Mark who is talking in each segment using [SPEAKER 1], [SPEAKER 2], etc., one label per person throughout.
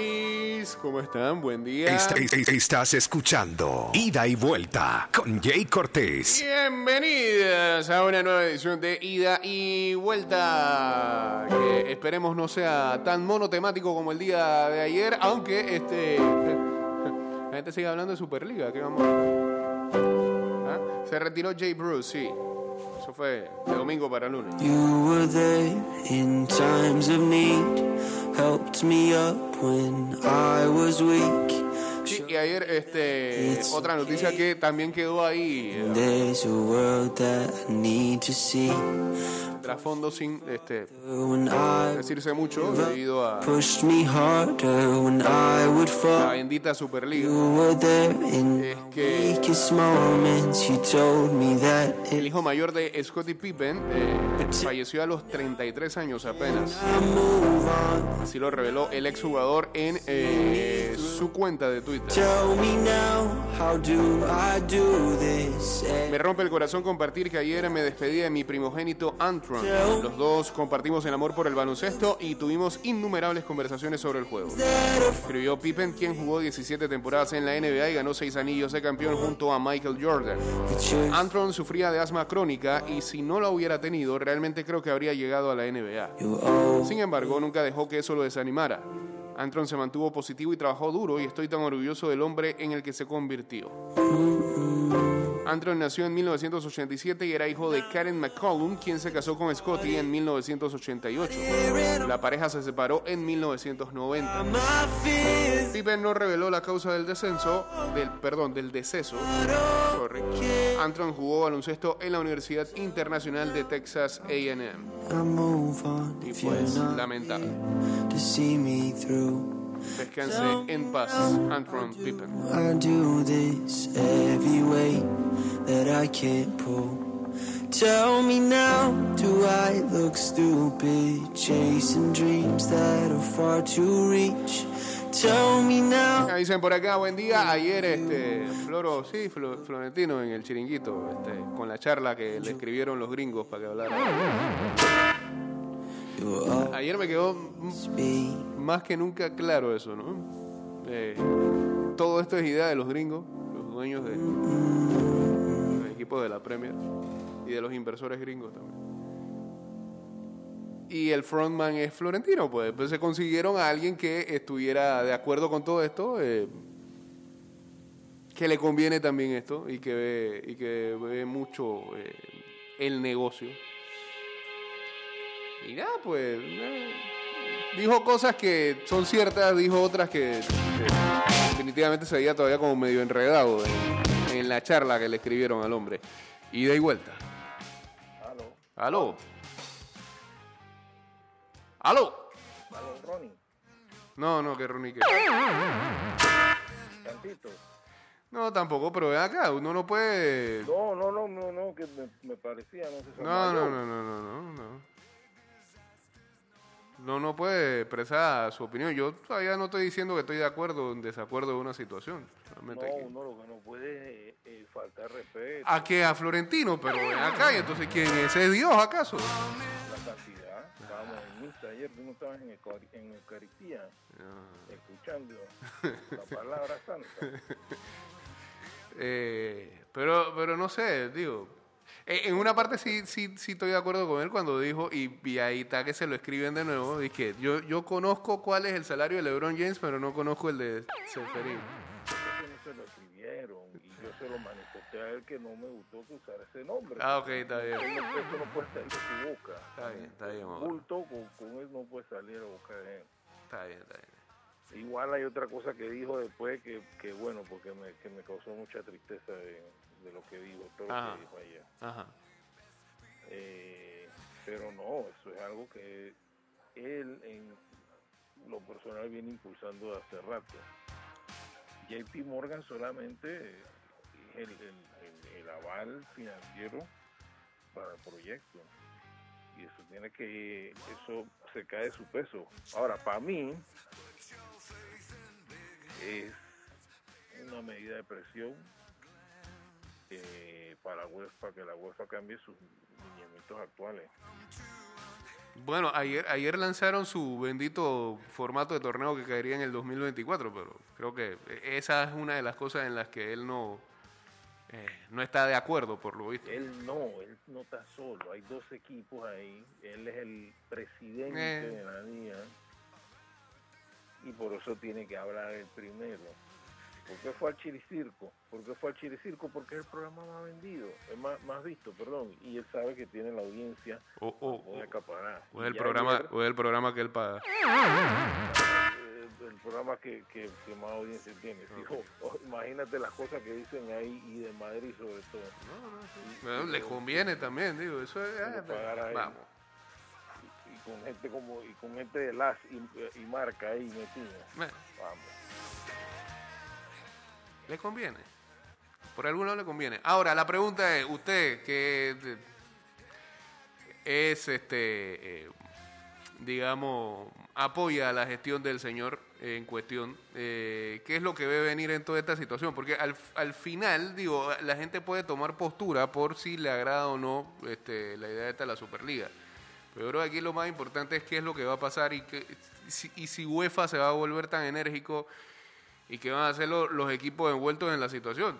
[SPEAKER 1] Olis, ¿cómo están? Buen día.
[SPEAKER 2] Est- est- estás escuchando Ida y Vuelta con Jay Cortés.
[SPEAKER 1] Bienvenidas a una nueva edición de Ida y Vuelta. Que esperemos no sea tan monotemático como el día de ayer, aunque este la gente sigue hablando de Superliga. ¿Qué vamos a ¿Ah? Se retiró Jay Bruce, sí. Eso fue de domingo para lunes.
[SPEAKER 3] You were there in times of need, helped me up when I was weak.
[SPEAKER 1] Sí, y ayer este otra noticia que también quedó ahí eh,
[SPEAKER 3] There's a world that I need to see.
[SPEAKER 1] Trasfondo sin este decirse mucho debido a la bendita Superliga. Es que- El hijo mayor de Scottie Pippen eh, falleció a los 33 años apenas. Así lo reveló el exjugador en eh, su cuenta de Twitter.
[SPEAKER 3] Me
[SPEAKER 1] rompe el corazón compartir que ayer me despedí de mi primogénito Antron. Los dos compartimos el amor por el baloncesto y tuvimos innumerables conversaciones sobre el juego. Escribió Pippen, quien jugó 17 temporadas en la NBA y ganó 6 anillos de campeón junto a Michael Jordan. Antron sufría de asma crónica y si no la hubiera tenido, realmente creo que habría llegado a la NBA. Sin embargo, nunca dejó que eso lo desanimara. Antron se mantuvo positivo y trabajó duro y estoy tan orgulloso del hombre en el que se convirtió. Antron nació en 1987 y era hijo de Karen McCollum, quien se casó con Scotty en 1988. La pareja se separó en 1990.
[SPEAKER 3] my fears.
[SPEAKER 1] Pippen no reveló la causa del descenso, del perdón, del deceso. Sorry. Antron jugó baloncesto en la Universidad Internacional de Texas A&M y pues lamentable. Descanse en paz, Antron Pippen.
[SPEAKER 3] I do this every way that I can't pull. Tell me now, do I look stupid chasing dreams that are far to reach? Tell me now.
[SPEAKER 1] Dicen por acá, buen día. Ayer, este, Floro, sí, Flo- Florentino en el chiringuito, este, con la charla que le escribieron los gringos para que hablara. Ayer me quedó más que nunca claro eso, ¿no? Eh, todo esto es idea de los gringos, los dueños de los equipos de la Premier y de los inversores gringos también. Y el frontman es Florentino, pues. Pues se consiguieron a alguien que estuviera de acuerdo con todo esto, eh, que le conviene también esto y que ve, y que ve mucho eh, el negocio. Y nada, pues. eh, dijo cosas que son ciertas, dijo otras que, que definitivamente se veía todavía como medio enredado en, en la charla que le escribieron al hombre. Ida y vuelta.
[SPEAKER 4] Aló,
[SPEAKER 1] ¿Aló? ¿Aló?
[SPEAKER 4] aló, Ronnie,
[SPEAKER 1] No, no, que Ronnie que.
[SPEAKER 4] tantito.
[SPEAKER 1] No, tampoco, pero ven acá, uno no puede.
[SPEAKER 4] No, no, no, no, no, que me, me parecía, no sé.
[SPEAKER 1] No, no, no, no, no, no, no. No, no puede expresar su opinión. Yo todavía no estoy diciendo que estoy de acuerdo o en desacuerdo de una situación.
[SPEAKER 4] No, no, lo que no puede es eh, faltar respeto,
[SPEAKER 1] ¿A qué? A Florentino, pero ven acá, y entonces ¿quién es? ¿Es Dios acaso?
[SPEAKER 4] la cantidad. Estábamos en misa ayer, tú no estabas en, Eucari- en Eucaristía, escuchando la palabra santa.
[SPEAKER 1] Eh, pero, pero no sé, digo. En una parte sí, sí, sí estoy de acuerdo con él cuando dijo, y, y ahí está que se lo escriben de nuevo, y que yo, yo conozco cuál es el salario de LeBron James, pero no conozco el de Seferín.
[SPEAKER 4] No se lo escribieron y yo se lo manifesté a él que no me gustó que usara ese nombre.
[SPEAKER 1] Ah, ok, está bien.
[SPEAKER 4] Eso no, puede salir de su boca.
[SPEAKER 1] Está bien, está bien.
[SPEAKER 4] Bulto con, con él no puede salir a boca de él.
[SPEAKER 1] Está bien, está bien.
[SPEAKER 4] Igual hay otra cosa que dijo después que, que bueno, porque me, que me causó mucha tristeza de, de lo que dijo, todo
[SPEAKER 1] Ajá.
[SPEAKER 4] lo que dijo ayer.
[SPEAKER 1] Ajá.
[SPEAKER 4] Eh, pero no, eso es algo que él en lo personal viene impulsando de hace rato. JP Morgan solamente es el, el- el- el aval financiero para el proyecto. Y eso tiene que, eso se cae de su peso. Ahora, para mí, es una medida de presión eh, para UEFA, que la UEFA cambie sus lineamientos actuales.
[SPEAKER 1] Bueno, ayer, ayer lanzaron su bendito formato de torneo que caería en el 2024, pero creo que esa es una de las cosas en las que él no, eh, no está de acuerdo, por lo visto.
[SPEAKER 4] Él no, él no está solo. Hay dos equipos ahí. Él es el presidente
[SPEAKER 1] Eh.
[SPEAKER 4] de la liga. Y por eso tiene que hablar el primero. ¿Por qué fue al Chiricirco? ¿Por qué fue al Chiricirco? Porque es el programa más vendido, es más, más visto, perdón. Y él sabe que tiene la audiencia
[SPEAKER 1] O, o-
[SPEAKER 4] para poder acaparar.
[SPEAKER 1] o es el programa,
[SPEAKER 4] ayer,
[SPEAKER 1] o es el programa que él paga.
[SPEAKER 4] eh, el programa que, que, que más audiencia tiene. Oh, imagínate las cosas que dicen ahí y de Madrid sobre todo.
[SPEAKER 1] Bueno, le conviene también, digo, eso es...
[SPEAKER 4] Tiene que pagar a él.
[SPEAKER 1] vamos.
[SPEAKER 4] y con gente como y con gente de las y, y marca ahí metida vamos
[SPEAKER 1] le conviene. Por alguno le conviene. Ahora, la pregunta es, usted que es, este, eh, digamos, apoya la gestión del señor en cuestión, eh, ¿qué es lo que ve venir en toda esta situación? Porque al, al final, digo, la gente puede tomar postura por si le agrada o no este, la idea esta de la Superliga. Pero aquí lo más importante es qué es lo que va a pasar y, que, si- y si UEFA se va a volver tan enérgico y qué van a hacer lo- los equipos envueltos en la situación.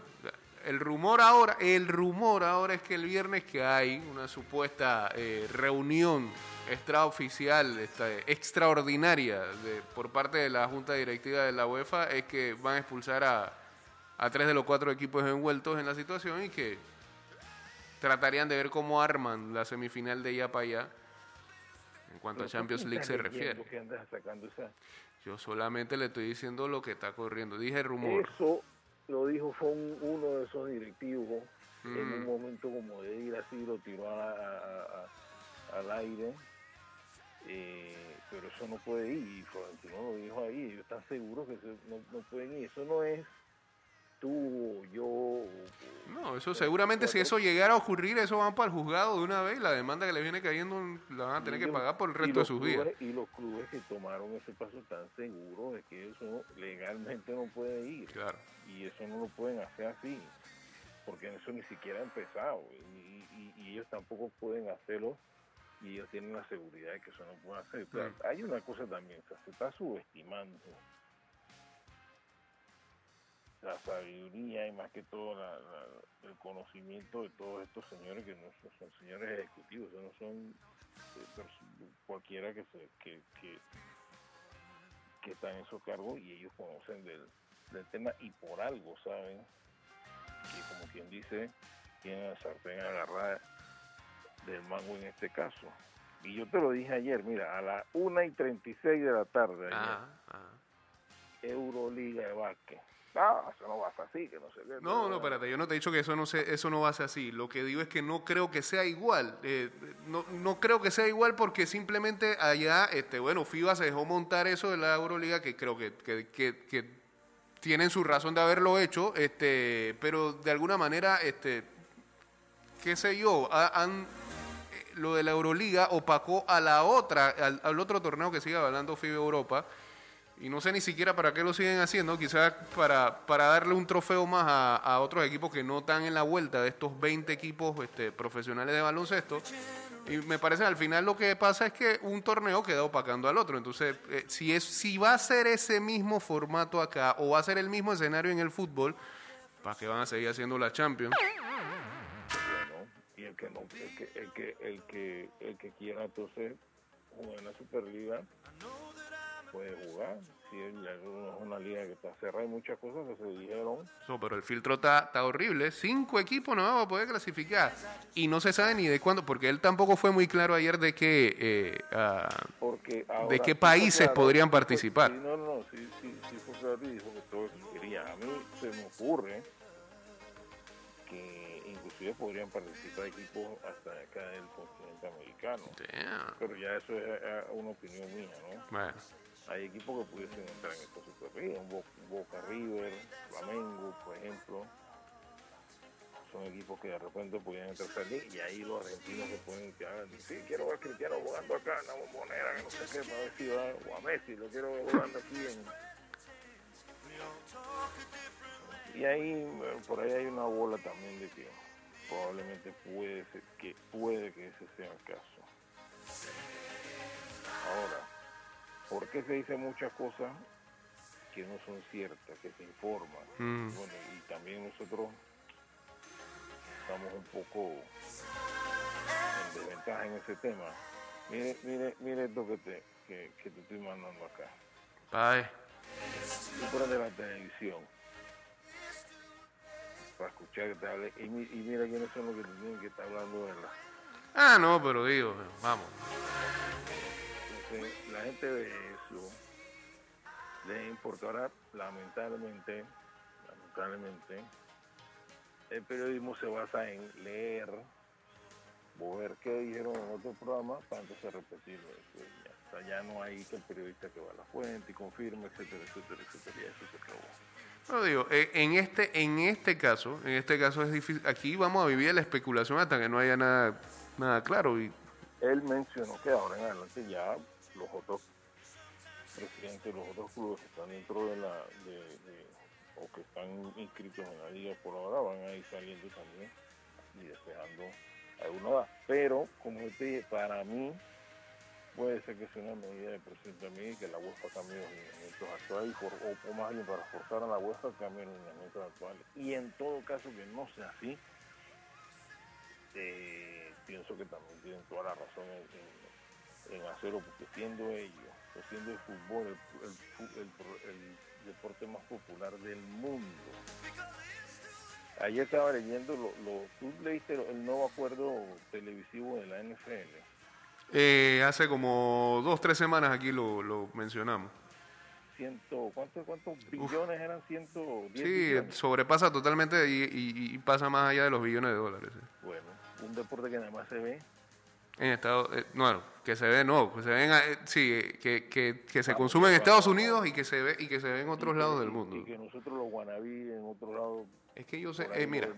[SPEAKER 1] El rumor ahora, el rumor ahora es que el viernes que hay una supuesta eh, reunión extraoficial, esta, extraordinaria de, por parte de la Junta Directiva de la UEFA, es que van a expulsar a, a tres de los cuatro equipos envueltos en la situación y que tratarían de ver cómo arman la semifinal de allá para allá en cuanto a
[SPEAKER 4] Pero ¿por qué
[SPEAKER 1] Champions League se refiere. Yo solamente le estoy diciendo lo que está corriendo. Dije rumor.
[SPEAKER 4] eso lo dijo fue un- uno de esos directivos en
[SPEAKER 1] Mm.
[SPEAKER 4] un momento como de ir así lo tiró a- a- a- al aire eh, pero eso no puede ir y Florentino lo dijo ahí ellos están seguros que se- no, no pueden ir eso no es tú o yo
[SPEAKER 1] No, eso seguramente si eso llegara a ocurrir, eso van para el juzgado de una vez y la demanda que le viene cayendo la van a tener que pagar por el resto de sus
[SPEAKER 4] clubes-
[SPEAKER 1] vidas.
[SPEAKER 4] Y los clubes que tomaron ese paso están seguros de que eso legalmente no puede ir.
[SPEAKER 1] Claro.
[SPEAKER 4] Y eso no lo pueden hacer así, porque eso ni siquiera ha empezado. Y, y- y ellos tampoco pueden hacerlo y ellos tienen la seguridad de que eso no puede hacer.
[SPEAKER 1] Mm.
[SPEAKER 4] Hay una cosa también, o sea, se está subestimando la sabiduría y más que todo la- la- el conocimiento de todos estos señores que no son, son señores ejecutivos, no son eh, cualquiera que se que, que, que está en esos cargos y ellos conocen del, del tema y por algo saben que como quien dice tienen la sartén agarrada del mango en este caso y yo te lo dije ayer mira a las 1 y 36 de la tarde ayer,
[SPEAKER 1] Ajá, ajá.
[SPEAKER 4] Euroliga de básquet no, eso no va a ser así que no sé qué
[SPEAKER 1] No, no, espérate, yo no te he dicho que eso no, se, eso no va a ser así. Lo que digo es que no creo que sea igual. Eh, no, no creo que sea igual porque simplemente allá, este, bueno, FIBA se dejó montar eso de la Euroliga, que creo que, que, que- que tienen su razón de haberlo hecho, este, pero de alguna manera, este, qué sé yo, ha- han, eh, lo de la Euroliga opacó a la otra, al, al otro torneo que sigue hablando FIBA Europa. Y no sé ni siquiera para qué lo siguen haciendo, quizás para, para darle un trofeo más a, a otros equipos que no están en la vuelta de estos 20 equipos este, profesionales de baloncesto. Y me parece al final lo que pasa es que un torneo queda opacando al otro. Entonces, eh, si, es, si va a ser ese mismo formato acá o va a ser el mismo escenario en el fútbol, ¿para qué van a seguir haciendo la Champions?
[SPEAKER 4] el que quiera entonces jugar en la Superliga puede jugar si es una liga que está cerrada hay muchas cosas que se dijeron
[SPEAKER 1] No, pero el filtro está, está horrible. Cinco equipos no van a poder clasificar. Y no se sabe ni de cuándo, porque él tampoco fue muy claro ayer de que... eh, ah,
[SPEAKER 4] porque ahora
[SPEAKER 1] ¿De qué países podrían
[SPEAKER 4] sí fue-
[SPEAKER 1] participar?
[SPEAKER 4] sí, no no sí sí sí fue claro y dijo que todo que quería a mí se me ocurre que inclusive podrían participar equipos hasta acá del continente americano
[SPEAKER 1] damn.
[SPEAKER 4] pero ya eso es eh, una opinión mía no
[SPEAKER 1] Bueno,
[SPEAKER 4] hay equipos que pudiesen entrar en esta Superliga, un Bo- Boca River, Flamengo, por ejemplo. Son equipos que de repente podían entrar salir y ahí los argentinos se pueden quedar. Sí, quiero ver a Cristiano jugando acá en la bombonera, que no sé qué, para ver si va, o a Messi, lo quiero ver jugando aquí en. Y ahí, eh, por ahí hay una bola también de que probablemente puede ser, que puede que ese sea el caso. Ahora, ¿por qué se dicen muchas cosas que no son ciertas, que se informan?
[SPEAKER 1] Mm.
[SPEAKER 4] Bueno, y también nosotros estamos un poco en desventaja en ese tema. Mire, mire, mire esto que te, que, que te estoy mandando acá.
[SPEAKER 1] Bye.
[SPEAKER 4] Tú prendes la televisión para escuchar que te hable y mira quiénes son los que te tienen que estar hablando de la...
[SPEAKER 1] Ah, no, pero digo, vamos.
[SPEAKER 4] Entonces, la gente de eso le importa ahora, lamentablemente, lamentablemente, el periodismo se basa en leer o ver qué dijeron en otro programa para entonces repetirlo. después ya. O sea, ya no hay que el periodista que va a la fuente y confirma, etcétera, etcétera, etcétera, y eso se acabó.
[SPEAKER 1] No digo, eh, en este, en este caso, en este caso es difícil. Aquí vamos a vivir la especulación hasta que no haya nada, nada claro. Y
[SPEAKER 4] Él mencionó que ahora en adelante ya los otros presidentes de los otros clubes que están dentro de la o que están inscritos en la liga por ahora van a ir saliendo también y despejando alguna edad. Pero, como te dije, para mí puede ser que sea una medida de presión también y que la UEFA cambie los lineamientos actuales, y por- o, más bien para forzar a la UEFA a cambiar los lineamientos actuales. Y en todo caso que no sea así, eh, pienso que también tienen toda la razón en- en hacerlo, porque siendo ellos, o siendo el fútbol el, el fu- el pro- el deporte más popular del mundo. Ayer estaba leyendo, lo, lo- tú leíste el nuevo acuerdo televisivo de la NFL.
[SPEAKER 1] eh, hace como dos, tres semanas aquí lo, lo mencionamos.
[SPEAKER 4] Ciento, ¿cuántos, ¿Cuántos billones eran? 110
[SPEAKER 1] Sí,
[SPEAKER 4] billones.
[SPEAKER 1] sobrepasa totalmente y, y- y pasa más allá de los billones de dólares. sí.
[SPEAKER 4] Bueno, un deporte que nada más se ve
[SPEAKER 1] En Estados eh, no, que se ve, no, que se ven, eh, sí, eh, que, que, que se consume en Estados Unidos y que se ve y que se ve en otros
[SPEAKER 4] y
[SPEAKER 1] lados
[SPEAKER 4] que-
[SPEAKER 1] del mundo.
[SPEAKER 4] Y que nosotros los guanabí en otro lado,
[SPEAKER 1] Es que yo sé, eh, mira,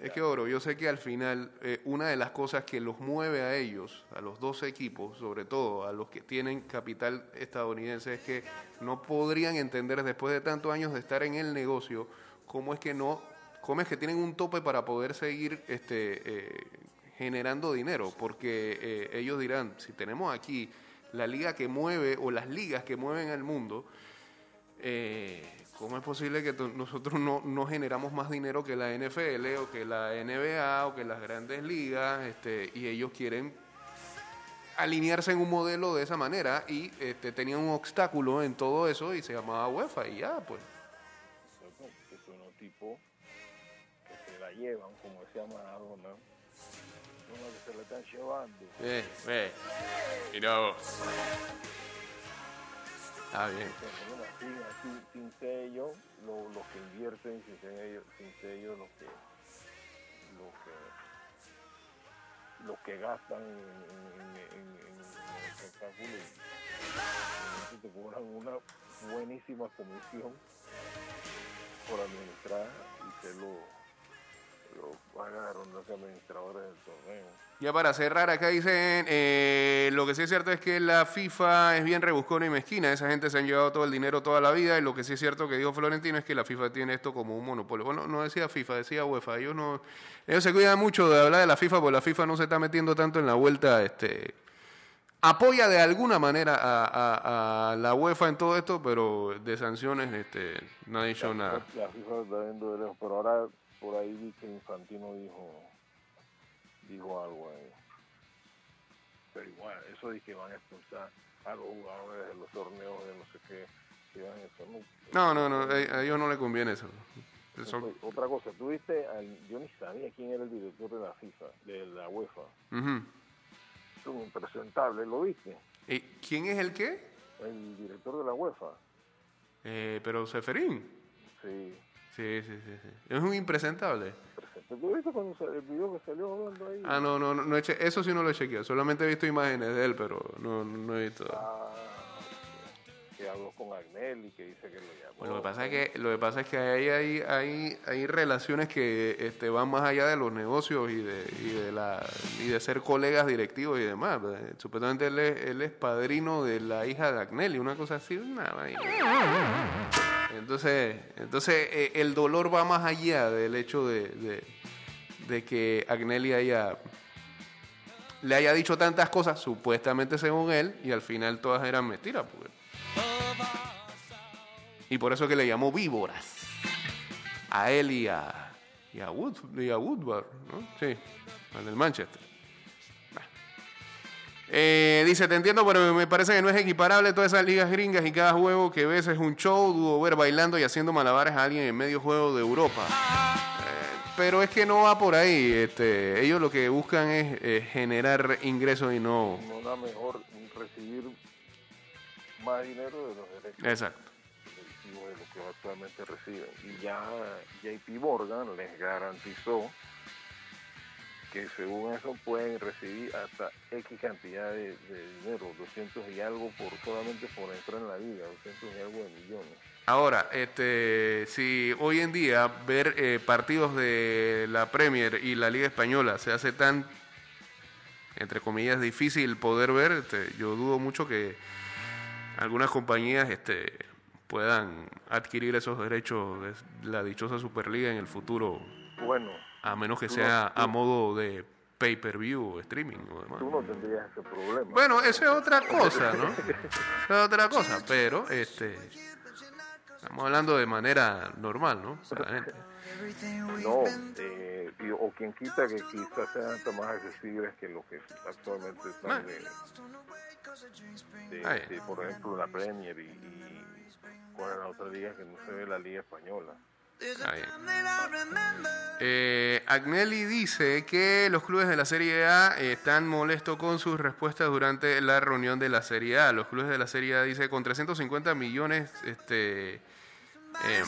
[SPEAKER 1] es que oro, yo sé que al final eh, una de las cosas que los mueve a ellos, a los dos equipos, sobre todo a los que tienen capital estadounidense, es que no podrían entender después de tantos años de estar en el negocio cómo es que no, cómo es que tienen un tope para poder seguir este, eh, generando dinero, porque eh, ellos dirán, si tenemos aquí la liga que mueve o las ligas que mueven al mundo, eh, ¿cómo es posible que nosotros no, no generamos más dinero que la NFL o que la NBA o que las grandes ligas? Este, y ellos quieren alinearse en un modelo de esa manera y este, tenían un obstáculo en todo eso y se llamaba UEFA y ya, pues.
[SPEAKER 4] Que son los tipos que se la llevan, como decía Maradona, los que se la están llevando.
[SPEAKER 1] Eh, eh. Mira vos. Está bien.
[SPEAKER 4] Sin, sello, lo- los que invierten, sin sello, sin sello los que, los que, los que gastan en, en, en- en- el espectáculo y, te cobran una buenísima comisión por administrar y los lo, a los administradores del torneo.
[SPEAKER 1] Ya para cerrar, acá dicen, eh, lo que sí es cierto es que la FIFA es bien rebuscona y mezquina, esa gente se han llevado todo el dinero toda la vida y lo que sí es cierto que dijo Florentino es que la FIFA tiene esto como un monopolio. Bueno, no decía FIFA, decía UEFA, ellos no, ellos se cuidan mucho de hablar de la FIFA porque la FIFA no se está metiendo tanto en la vuelta, este, apoya de alguna manera a, a- a la UEFA en todo esto, pero de sanciones este, no ha dicho nada.
[SPEAKER 4] La FIFA está viendo de lejos, pero ahora por ahí vi que Infantino dijo dijo algo ahí. Pero igual, eso de que van a expulsar a los jugadores de los torneos de no sé qué, que van a eso,
[SPEAKER 1] No, no, no, a, a ellos no les conviene eso.
[SPEAKER 4] Otra cosa, tú viste, al- yo ni sabía quién era el director de la FIFA, de la UEFA. Es un impresentable, ¿lo viste?
[SPEAKER 1] ¿Y ¿Quién es el qué?
[SPEAKER 4] El director de la UEFA.
[SPEAKER 1] Eh, pero Seferín.
[SPEAKER 4] Sí.
[SPEAKER 1] Sí, sí, sí, sí. Es un impresentable.
[SPEAKER 4] ¿Tú viste cuando el video que salió hablando ahí?
[SPEAKER 1] Ah, no, no, no, no he che- eso sí no lo he chequeado. Solamente he visto imágenes de él, pero no, no he visto.
[SPEAKER 4] Ah, que habló con Agnelli, que dice que lo llamó.
[SPEAKER 1] Lo que pasa es que lo que pasa es que ahí hay, hay, hay relaciones que este, van más allá de los negocios y de, y de la y de ser colegas directivos y demás. Supuestamente él es, él es padrino de la hija de Agnelli, una cosa así, una vaina. Entonces, entonces eh, el dolor va más allá del hecho de, de- que Agnelli haya le haya dicho tantas cosas, supuestamente según él, y al final todas eran mentiras. pues. Y por eso que le llamó víboras. A él y a, y a Woodward, ¿no? Sí, al del Manchester. Eh, dice, te entiendo, pero me parece que no es equiparable todas esas ligas gringas y cada juego que ves es un show, dudo ver bailando y haciendo malabares a alguien en medio juego de Europa. Eh, pero es que no va por ahí. Este, ellos lo que buscan es eh, generar ingresos y no...
[SPEAKER 4] No da mejor recibir más dinero de los derechos
[SPEAKER 1] Exacto.
[SPEAKER 4] de lo que actualmente reciben. Y ya JP Morgan les garantizó que según eso pueden recibir hasta X cantidad de, de dinero, 200 y algo por solamente por entrar en la liga, 200 y algo de millones.
[SPEAKER 1] Ahora, este, si hoy en día ver eh, partidos de la Premier y la Liga Española se hace tan, entre comillas, difícil poder ver, este, yo dudo mucho que algunas compañías este, puedan adquirir esos derechos de la dichosa Superliga en el futuro,
[SPEAKER 4] Bueno,
[SPEAKER 1] a menos que sea
[SPEAKER 4] no-
[SPEAKER 1] a modo de pay-per-view o streaming o demás.
[SPEAKER 4] tú no tendrías ese problema.
[SPEAKER 1] Bueno, eso es otra cosa, ¿no? Eso es otra cosa, pero este estamos hablando de manera normal, ¿no? O sea, la gente-
[SPEAKER 4] No, eh, y- o quien quita que quizás sean hasta más accesibles que lo que actualmente están de, de- de, por ejemplo, la Premier y, y cuál es la otra liga que no se ve la Liga Española.
[SPEAKER 1] Eh, Agnelli dice que los clubes de la Serie A eh, están molestos con sus respuestas durante la reunión de la Serie A. Los clubes de la Serie A dice con 350 millones, este, em,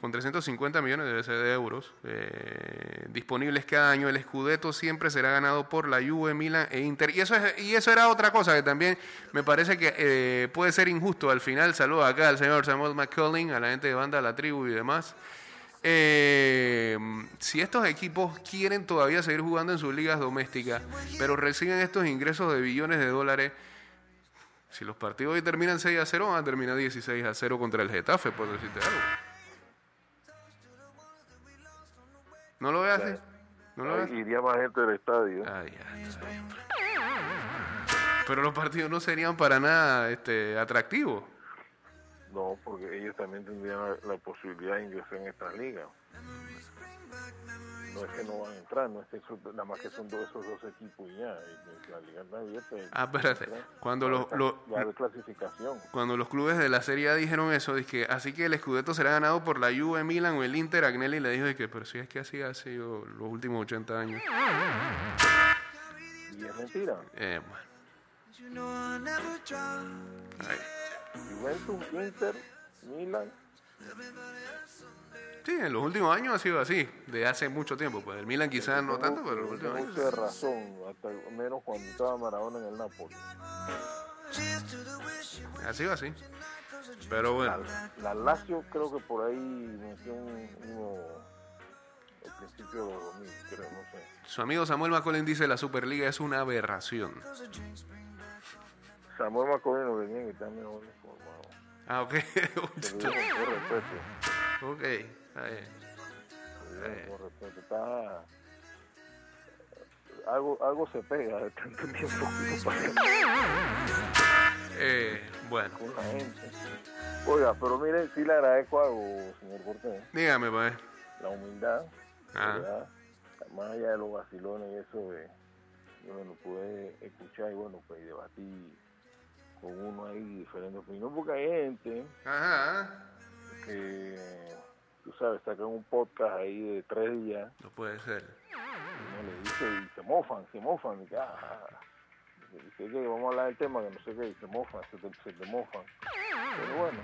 [SPEAKER 1] con 350 millones de euros eh, disponibles cada año, el Scudetto siempre será ganado por la Juve, Milan e Inter. Y eso es, y eso era otra cosa que también me parece que eh, puede ser injusto. Al final saludo acá al señor Samuel McCullin, a la gente de banda La Tribu y demás. Eh, si estos equipos quieren todavía seguir jugando en sus ligas domésticas, pero reciben estos ingresos de billones de dólares, si los partidos hoy terminan 6 a 0, van a terminar 16 a 0 contra el Getafe, por decirte algo. ¿No lo veas así? ¿No lo veas?
[SPEAKER 4] Ahí Iría más gente del estadio.
[SPEAKER 1] Ay, bien. Pero los partidos no serían para nada este, atractivos.
[SPEAKER 4] No, porque ellos también tendrían la, la posibilidad de ingresar en estas ligas. No es que no van a entrar, no es que son- nada más que son dos, esos dos equipos y ya. y La liga abierta.
[SPEAKER 1] Ah, espérate. Cuando los-
[SPEAKER 4] clasificación.
[SPEAKER 1] Cuando los clubes de la Serie A dijeron eso, dije, así que el Scudetto será ganado por la Juve, Milan o el Inter, Agnelli le dijo, que, pero si es que así ha sido los últimos 80 años.
[SPEAKER 4] Y es mentira.
[SPEAKER 1] Eh, bueno.
[SPEAKER 4] Juventus, Inter, Milan,
[SPEAKER 1] Sí, en los últimos años ha sido así, de hace mucho tiempo. Pues el Milan quizás no tanto, pero en los últimos años.
[SPEAKER 4] de razón, hasta menos cuando estaba Maradona en el Napoli.
[SPEAKER 1] Ha sido así. Pero bueno,
[SPEAKER 4] La Lazio creo que por ahí metió un, uno al principio de los 2000, creo, no sé.
[SPEAKER 1] su amigo Samuel McCollin dice la Superliga es una aberración.
[SPEAKER 4] Samuel Macorino venía que está mejor informado.
[SPEAKER 1] Ah, ok.
[SPEAKER 4] Lo
[SPEAKER 1] ok,
[SPEAKER 4] con respeto. Está... Algo, algo se pega de tanto tiempo
[SPEAKER 1] Eh, bueno.
[SPEAKER 4] Oiga, pero mire, sí le agradezco algo, señor Cortés.
[SPEAKER 1] dígame, pues.
[SPEAKER 4] La humildad,
[SPEAKER 1] Ah.
[SPEAKER 4] ¿verdad? Más allá de los vacilones y eso de, de, bueno, poder escuchar y bueno, pues debatir con uno ahí diferentes opiniones, porque hay gente
[SPEAKER 1] Ajá.
[SPEAKER 4] que, tú sabes, sacan un podcast ahí de tres días,
[SPEAKER 1] No puede ser.
[SPEAKER 4] y uno le dice y se mofan, se mofan, y ah, dice que vamos a hablar del tema, que no sé qué, y se mofan, se te, se te mofan. Pero bueno,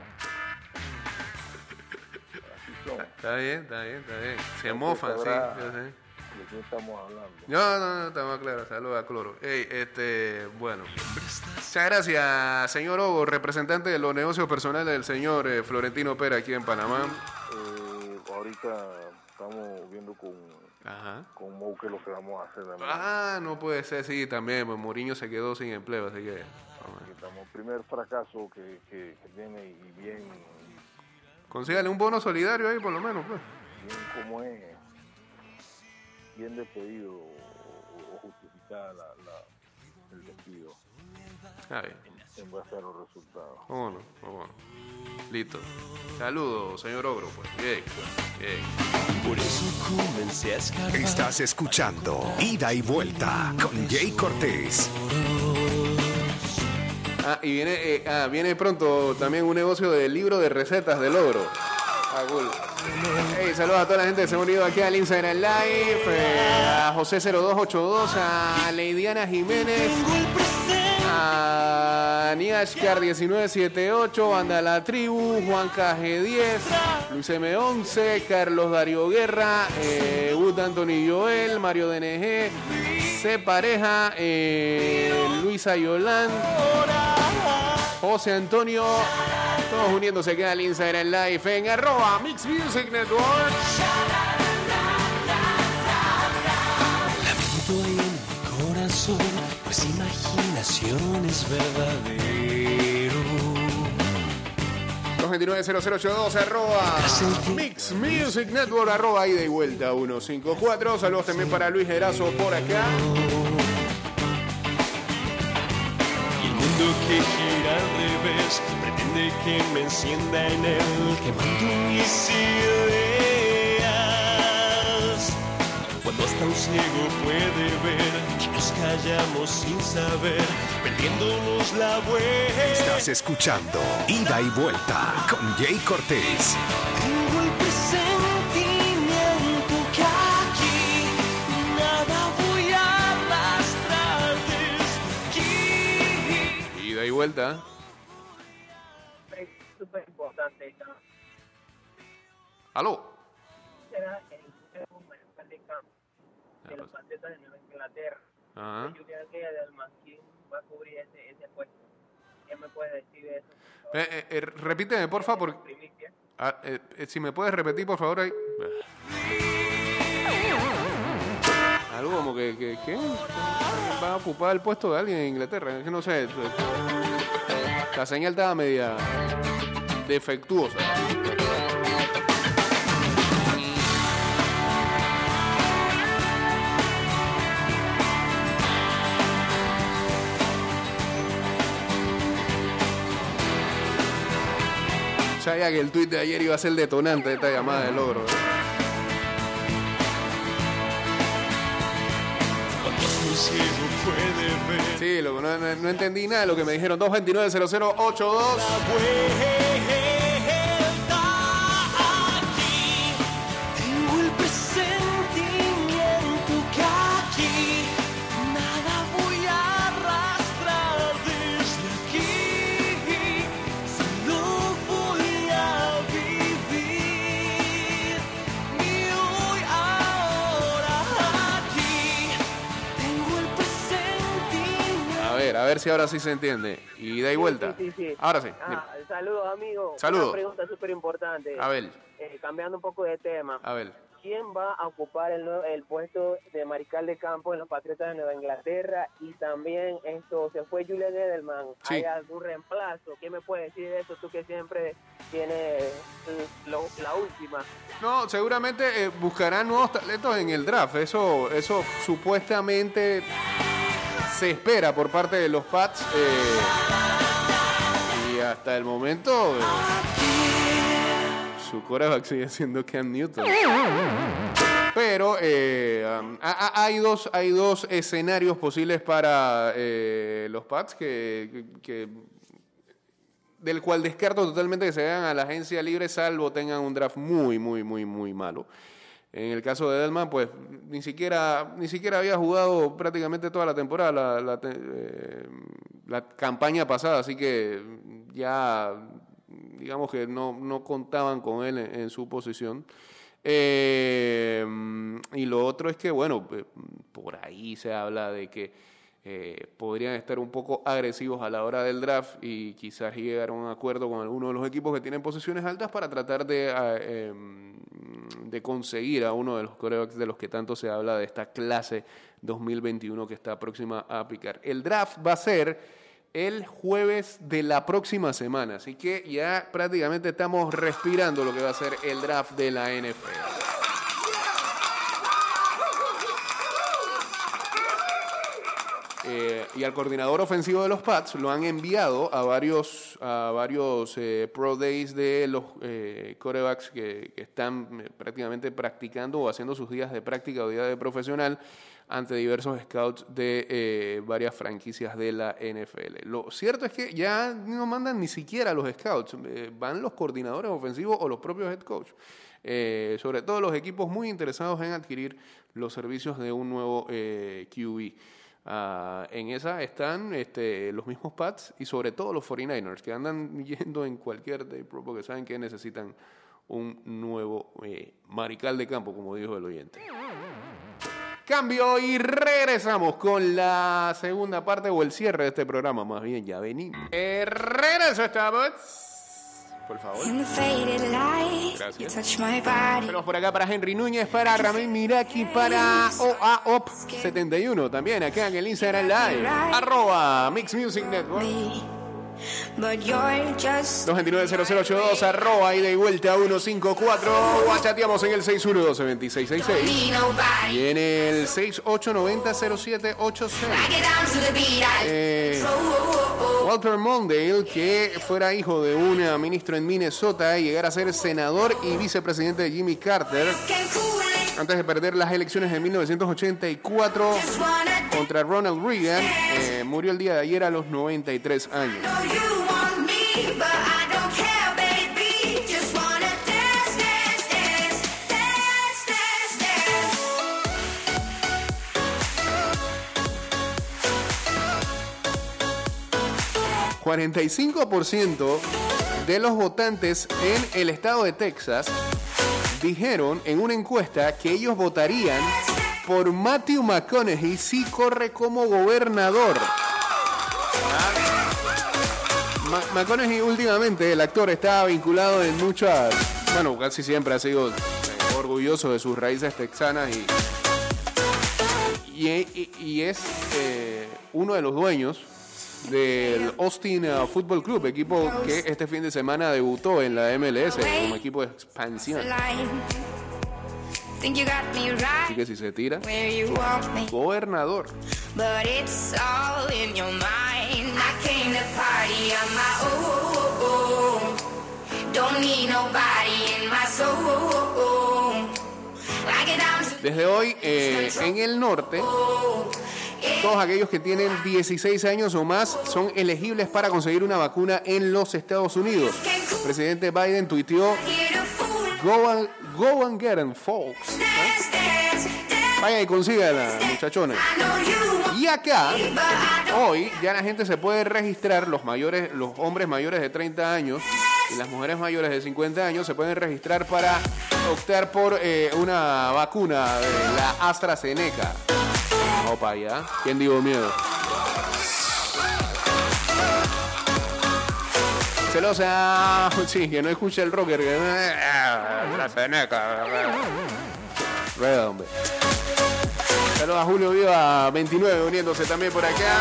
[SPEAKER 4] así son.
[SPEAKER 1] Está bien, está bien, está bien. Se mofan, sí,
[SPEAKER 4] sabrá.
[SPEAKER 1] yo sé.
[SPEAKER 4] ¿De quién estamos hablando?
[SPEAKER 1] No, no, no, estamos claros. Saludos a Cloro. Ey, este, bueno. Muchas gracias, señor Ogo, representante de los negocios personales del señor eh, Florentino Pera aquí en Panamá.
[SPEAKER 4] Ahorita estamos viendo con,
[SPEAKER 1] Ajá.
[SPEAKER 4] con Mou qué es lo que vamos a hacer. también.
[SPEAKER 1] Ah, no puede ser, sí, también, pues Mourinho se quedó sin empleo, así que...
[SPEAKER 4] Estamos, primer fracaso que, que, que tiene y bien,
[SPEAKER 1] Consígale un bono solidario ahí, por lo menos, pues.
[SPEAKER 4] bien como es, bien despedido o, o la, la- el despido
[SPEAKER 1] Está bien.
[SPEAKER 4] En base a los resultados.
[SPEAKER 1] ¿Cómo no? ¿Cómo no? Listo. Saludos, señor Ogro. Pues bien, bien.
[SPEAKER 5] Por eso comencé a escarbar.
[SPEAKER 2] Estás escuchando Ida y Vuelta con Jay Cortés.
[SPEAKER 1] Ah, y viene, eh, ah, viene pronto también un negocio del libro de recetas del ogro. Ah, cool. Hey, saludos a toda la gente que se ha unido aquí al Instagram Live, eh, a José0282, a Leidiana Jiménez, a Niashkar1978, Banda La Tribu, Juan KG10, Luis M11, Carlos Darío Guerra, eh, Wood Anthony Joel, Mario DNG, C Pareja, eh, Luisa Yolán, José Antonio, todos uniéndose aquí al Instagram Live en arroba Mix Music Network.
[SPEAKER 5] Pues imaginación es verdadero.
[SPEAKER 1] 229-0082 arroba Mix Music Network arroba ida y vuelta 154. Saludos también para Luis Erazo por acá.
[SPEAKER 5] El mundo que gira al revés pretende que me encienda en él, quemando mis ideas. Cuando hasta un ciego puede ver que nos callamos sin saber, perdiéndonos la vuelta.
[SPEAKER 2] Estás escuchando Ida y Vuelta con Jay Cortés.
[SPEAKER 1] Ida y vuelta.
[SPEAKER 6] es súper importante. ¿no?
[SPEAKER 1] Aló.
[SPEAKER 6] Será de los Patriotas de Nueva Inglaterra.
[SPEAKER 1] Ajá.
[SPEAKER 6] Julián Guerra del Manquín va a cubrir ese, ese puesto. ¿Qué me puede decir de eso?
[SPEAKER 1] Eh, eh, eh, repíteme, por favor.
[SPEAKER 6] Primicia.
[SPEAKER 1] Ah, eh, eh, si me puedes repetir, por favor, ahí. Algo como que, que, que va a ocupar el puesto de alguien en Inglaterra. Es que no sé. La señal estaba media defectuosa. Sabía que el tuit de ayer iba a ser detonante de esta llamada de logro. ¿eh? Sí, loco, no entendí nada de lo que me dijeron. 229-0082. Ver, si ahora sí se entiende. Y da y vuelta.
[SPEAKER 6] Sí, sí, sí.
[SPEAKER 1] Ahora sí.
[SPEAKER 6] Ah, saludos, amigo.
[SPEAKER 1] Saludos.
[SPEAKER 6] Una pregunta súper importante.
[SPEAKER 1] A ver,
[SPEAKER 6] Eh, cambiando un poco de tema.
[SPEAKER 1] a ver.
[SPEAKER 6] ¿Quién va a ocupar el, el puesto de mariscal de campo en los Patriotas de Nueva Inglaterra? Y también esto, se fue Julian Edelman. ¿Hay algún reemplazo? ¿Qué me puedes decir de eso? Tú que siempre tienes lo- la última.
[SPEAKER 1] No, seguramente eh, buscarán nuevos talentos en el draft. Eso, eso supuestamente se espera por parte de los Pats. eh, y hasta el momento, eh, su coreback sigue siendo Cam Newton. Pero eh, um, ha- ha- hay, dos, hay dos escenarios posibles para los Pats que, que- del cual descarto totalmente que se vayan a la agencia libre salvo tengan un draft muy, muy, muy, muy malo. En el caso de Edelman, pues ni siquiera, ni siquiera había jugado prácticamente toda la temporada, la, la eh, campaña pasada, así que ya digamos que no, no contaban con él en, en su posición. Eh, y lo otro es que, bueno, eh, por ahí se habla de que eh, podrían estar un poco agresivos a la hora del draft y quizás llegar a un acuerdo con alguno de los equipos que tienen posiciones altas para tratar de, ah, em, de conseguir a uno de los corebacks de los que tanto se habla de esta clase 2021 que está próxima a aplicar. El draft va a ser el jueves de la próxima semana, así que ya prácticamente estamos respirando lo que va a ser el draft de la NFL. Eh, y al coordinador ofensivo de los Pats lo han enviado a varios, a varios eh, Pro Days de los eh, corebacks que, están eh, prácticamente practicando o haciendo sus días de práctica o días de profesional ante diversos scouts de varias franquicias de la NFL. Lo cierto es que ya no mandan ni siquiera los scouts, van los coordinadores ofensivos o los propios head coach. Sobre todo los equipos muy interesados en adquirir los servicios de un nuevo QB. Ah, en esa están este, los mismos Pats y sobre todo los 49ers, que andan yendo en cualquier day pro porque saben que necesitan un nuevo eh, marical de campo, como dijo el oyente. Cambio y regresamos con la segunda parte o el cierre de este programa. Más bien, ya venimos. Eh, regreso estamos. Por favor.
[SPEAKER 7] In the faded light,
[SPEAKER 1] Gracias.
[SPEAKER 7] you touch my body.
[SPEAKER 1] Tenemos por acá para Henry Núñez, para Ramén Miraki, para OAOP 71 también acá en el Instagram Live. Arroba Mix Music Network.
[SPEAKER 7] But you're just
[SPEAKER 1] 229-0082, arroba y vuelta 154. Guachateamos en el 612-2666.
[SPEAKER 7] need nobody.
[SPEAKER 1] Y en el 6890-0786.
[SPEAKER 7] I get down to the beat. I
[SPEAKER 1] Eh, Walter Mondale, que fuera hijo de un eh, ministro en Minnesota y llegara a ser senador y vicepresidente de Jimmy Carter antes de perder las elecciones de 1984
[SPEAKER 7] Just wanna
[SPEAKER 1] contra Ronald Reagan, eh, murió el día de ayer a los 93 años. 45% de los votantes en el estado de Texas dijeron en una encuesta que ellos votarían por Matthew McConaughey si corre como gobernador. McConaughey últimamente, el actor, está vinculado en muchas, bueno, casi siempre ha sido eh, orgulloso de sus raíces texanas y, y- y es eh, uno de los dueños del Austin uh, Football Club, equipo que este fin de semana debutó en la MLS como equipo de expansión. Así que si se tira, gobernador. Desde hoy, eh, en el norte, todos aquellos que tienen 16 años o más son elegibles para conseguir una vacuna en los Estados Unidos. El presidente Biden tuiteó, go and, go get 'em, folks.
[SPEAKER 7] Dance.
[SPEAKER 1] Vaya y consíganla, muchachones. Y acá, hoy, ya la gente se puede registrar, los mayores, los hombres mayores de 30 años y las mujeres mayores de 50 años se pueden registrar para optar por eh, una vacuna de la AstraZeneca. Para allá. ¿Quién digo miedo? Celosa, sí, que no escucha el rocker. Que... AstraZeneca. Red, hombre. Saludos a Julio Viva 29 uniéndose también por acá.